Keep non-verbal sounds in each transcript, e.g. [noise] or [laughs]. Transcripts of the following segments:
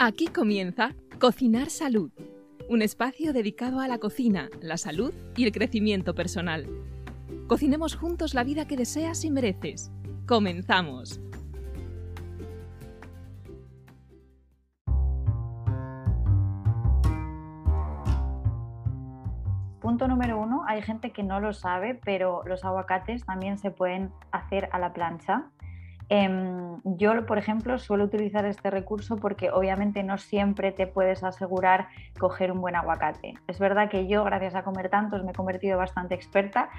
Aquí comienza Cocinar Salud, un espacio dedicado a la cocina, la salud y el crecimiento personal. Cocinemos juntos la vida que deseas y mereces. Comenzamos. Punto número uno, hay gente que no lo sabe, pero los aguacates también se pueden hacer a la plancha. Em, yo, por ejemplo, suelo utilizar este recurso porque obviamente no siempre te puedes asegurar coger un buen aguacate. Es verdad que yo, gracias a comer tantos, me he convertido bastante experta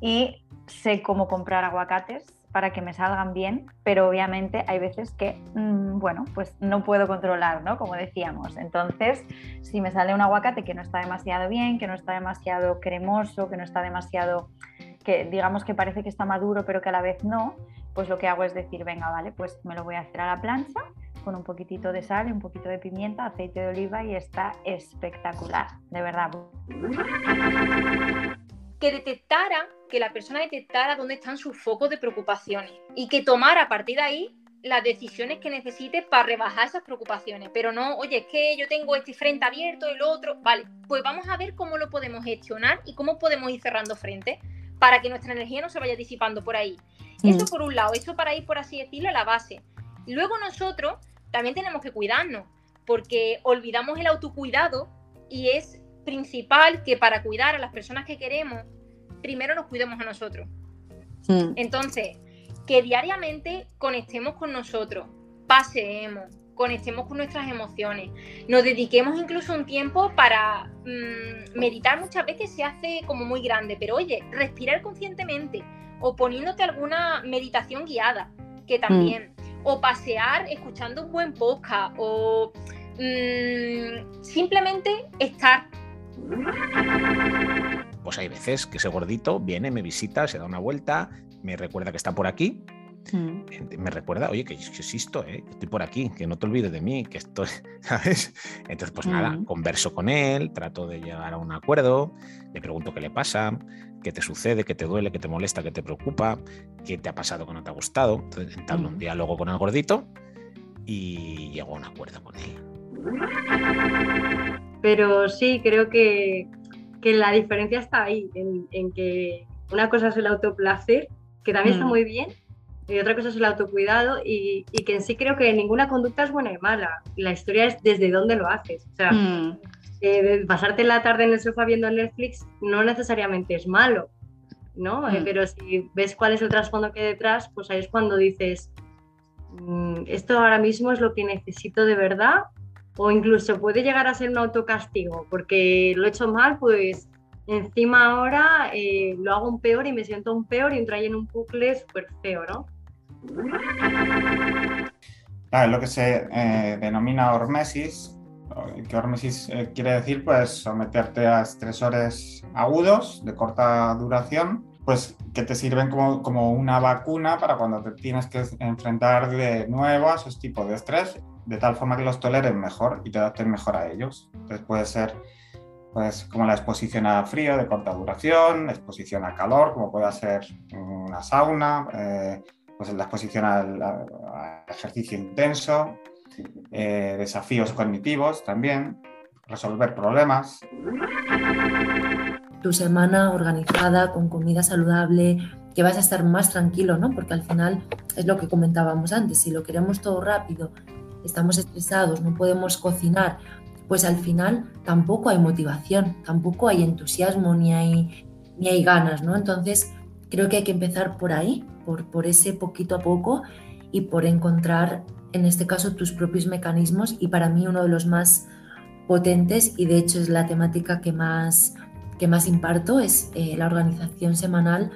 y sé cómo comprar aguacates para que me salgan bien, pero obviamente hay veces que, mm, bueno, pues no puedo controlar, ¿no? Como decíamos. Entonces, si me sale un aguacate que no está demasiado bien, que no está demasiado cremoso, que no está demasiado, que digamos que parece que está maduro, pero que a la vez no, pues lo que hago es decir, venga, vale, pues me lo voy a hacer a la plancha con un poquitito de sal un poquito de pimienta, aceite de oliva y está espectacular, de verdad. Que detectara, que la persona detectara dónde están sus focos de preocupaciones y que tomara a partir de ahí las decisiones que necesite para rebajar esas preocupaciones. Pero no, oye, es que yo tengo este frente abierto, el otro. Vale, pues vamos a ver cómo lo podemos gestionar y cómo podemos ir cerrando frente para que nuestra energía no se vaya disipando por ahí. Eso mm. por un lado, eso para ir, por así decirlo, a la base. Luego nosotros también tenemos que cuidarnos, porque olvidamos el autocuidado y es principal que para cuidar a las personas que queremos, primero nos cuidemos a nosotros. Mm. Entonces, que diariamente conectemos con nosotros, paseemos, conectemos con nuestras emociones, nos dediquemos incluso un tiempo para mm, meditar muchas veces se hace como muy grande, pero oye, respirar conscientemente, o poniéndote alguna meditación guiada, que también, o pasear escuchando un buen podcast, o mm, simplemente estar. Pues hay veces que ese gordito viene, me visita, se da una vuelta, me recuerda que está por aquí Mm. Me recuerda, oye, que, existo, ¿eh? que estoy por aquí, que no te olvides de mí, que estoy, [laughs] ¿sabes? Entonces, pues nada, mm. converso con él, trato de llegar a un acuerdo, le pregunto qué le pasa, qué te sucede, qué te duele, qué te molesta, qué te preocupa, qué te ha pasado que no te ha gustado. Entonces, entablo un mm. diálogo con el gordito y llego a un acuerdo con él. Pero sí, creo que, que la diferencia está ahí, en, en, que una cosa es el autoplacer, que también está muy bien, y otra cosa es el autocuidado y, que en sí creo que ninguna conducta es buena y mala. La historia es desde dónde lo haces. O sea, mm. eh, pasarte la tarde en el sofá viendo Netflix no necesariamente es malo, ¿no? Eh, mm. pero si ves cuál es el trasfondo que hay detrás, pues ahí es cuando dices, mm, esto ahora mismo es lo que necesito de verdad o incluso puede llegar a ser un autocastigo porque lo he hecho mal, pues encima ahora eh, lo hago un peor y me siento un peor y entra ahí en un bucle súper feo, ¿no? Es lo que se eh, denomina hormesis, que hormesis eh, quiere decir pues someterte a estresores agudos de corta duración, pues que te sirven como, como una vacuna para cuando te tienes que enfrentar de nuevo a esos tipos de estrés, de tal forma que los toleres mejor y te adaptes mejor a ellos. Entonces puede ser pues como la exposición a frío de corta duración, exposición a calor, como puede ser una sauna, eh, pues la exposición al, ejercicio intenso, eh, desafíos cognitivos también, resolver problemas. Tu semana organizada, con comida saludable, que vas a estar más tranquilo, ¿no? Porque al final es lo que comentábamos antes, si lo queremos todo rápido, estamos estresados, no podemos cocinar, pues al final tampoco hay motivación, tampoco hay entusiasmo ni hay, ni hay ganas, ¿no? Entonces creo que hay que empezar por ahí, por, ese poquito a poco y por encontrar, en este caso, tus propios mecanismos y para mí uno de los más potentes y de hecho es la temática que más, que más imparto, es eh, la organización semanal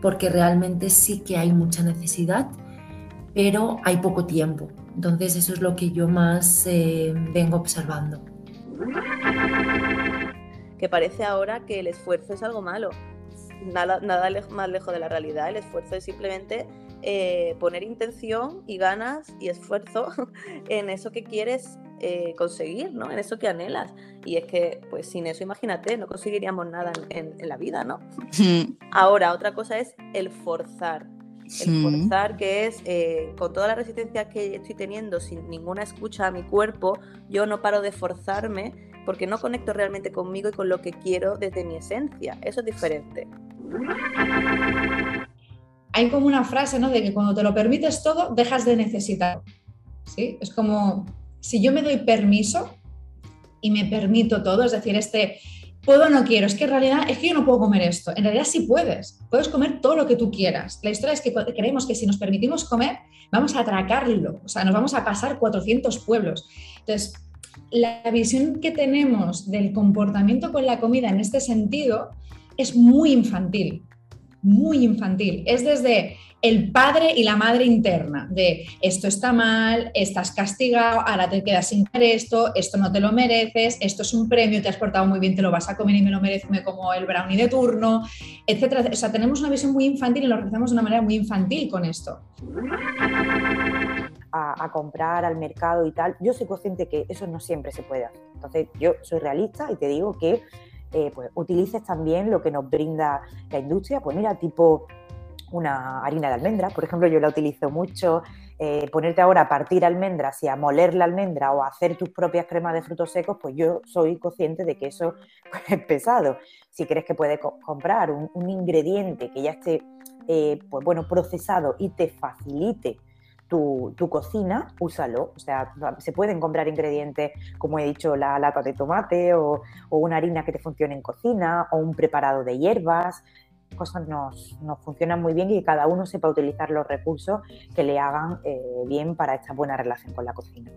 porque realmente sí que hay mucha necesidad, pero hay poco tiempo. Entonces eso es lo que yo más eh, vengo observando. Que parece ahora que el esfuerzo es algo malo nada, nada más lejos de la realidad. El esfuerzo es simplemente eh, poner intención y ganas y esfuerzo [laughs] en eso que quieres eh, conseguir, ¿no? En eso que anhelas. Y es que, pues sin eso, imagínate, no conseguiríamos nada en, la vida, ¿no? Ahora, otra cosa es el forzar. El forzar, que es eh, con toda la resistencia que estoy teniendo, sin ninguna escucha a mi cuerpo, yo no paro de forzarme porque no conecto realmente conmigo y con lo que quiero desde mi esencia. Eso es diferente. Hay como una frase, ¿no? De que cuando te lo permites todo, dejas de necesitar. ¿Sí? Es como si yo me doy permiso y me permito todo, es decir, este puedo o no quiero, es que en realidad es que yo no puedo comer esto. En realidad sí puedes, puedes comer todo lo que tú quieras. La historia es que creemos que si nos permitimos comer, vamos a atracarlo, o sea, nos vamos a pasar 400 pueblos. Entonces, la visión que tenemos del comportamiento con la comida en este sentido es muy infantil, muy infantil. Es desde el padre y la madre interna de esto está mal, estás castigado, ahora te quedas sin comer esto, esto no te lo mereces, esto es un premio, te has portado muy bien, te lo vas a comer y me lo merezco, me como el brownie de turno, etcétera. O sea, tenemos una visión muy infantil y lo realizamos de una manera muy infantil con esto. A, comprar al mercado y tal, yo soy consciente que eso no siempre se puede hacer. Entonces, yo soy realista y te digo que eh, pues, utilices también lo que nos brinda la industria, pues mira, tipo una harina de almendra, por ejemplo, yo la utilizo mucho. Eh, ponerte ahora a partir almendras y a moler la almendra o hacer tus propias cremas de frutos secos, pues yo soy consciente de que eso [laughs] es pesado. Si crees que puedes comprar un, ingrediente que ya esté eh, pues bueno, procesado y te facilite tu, cocina, úsalo. O sea, se pueden comprar ingredientes, como he dicho, la lata de tomate o, una harina que te funcione en cocina o un preparado de hierbas cosas nos, funcionan muy bien y cada uno sepa utilizar los recursos que le hagan eh, bien para esta buena relación con la cocina.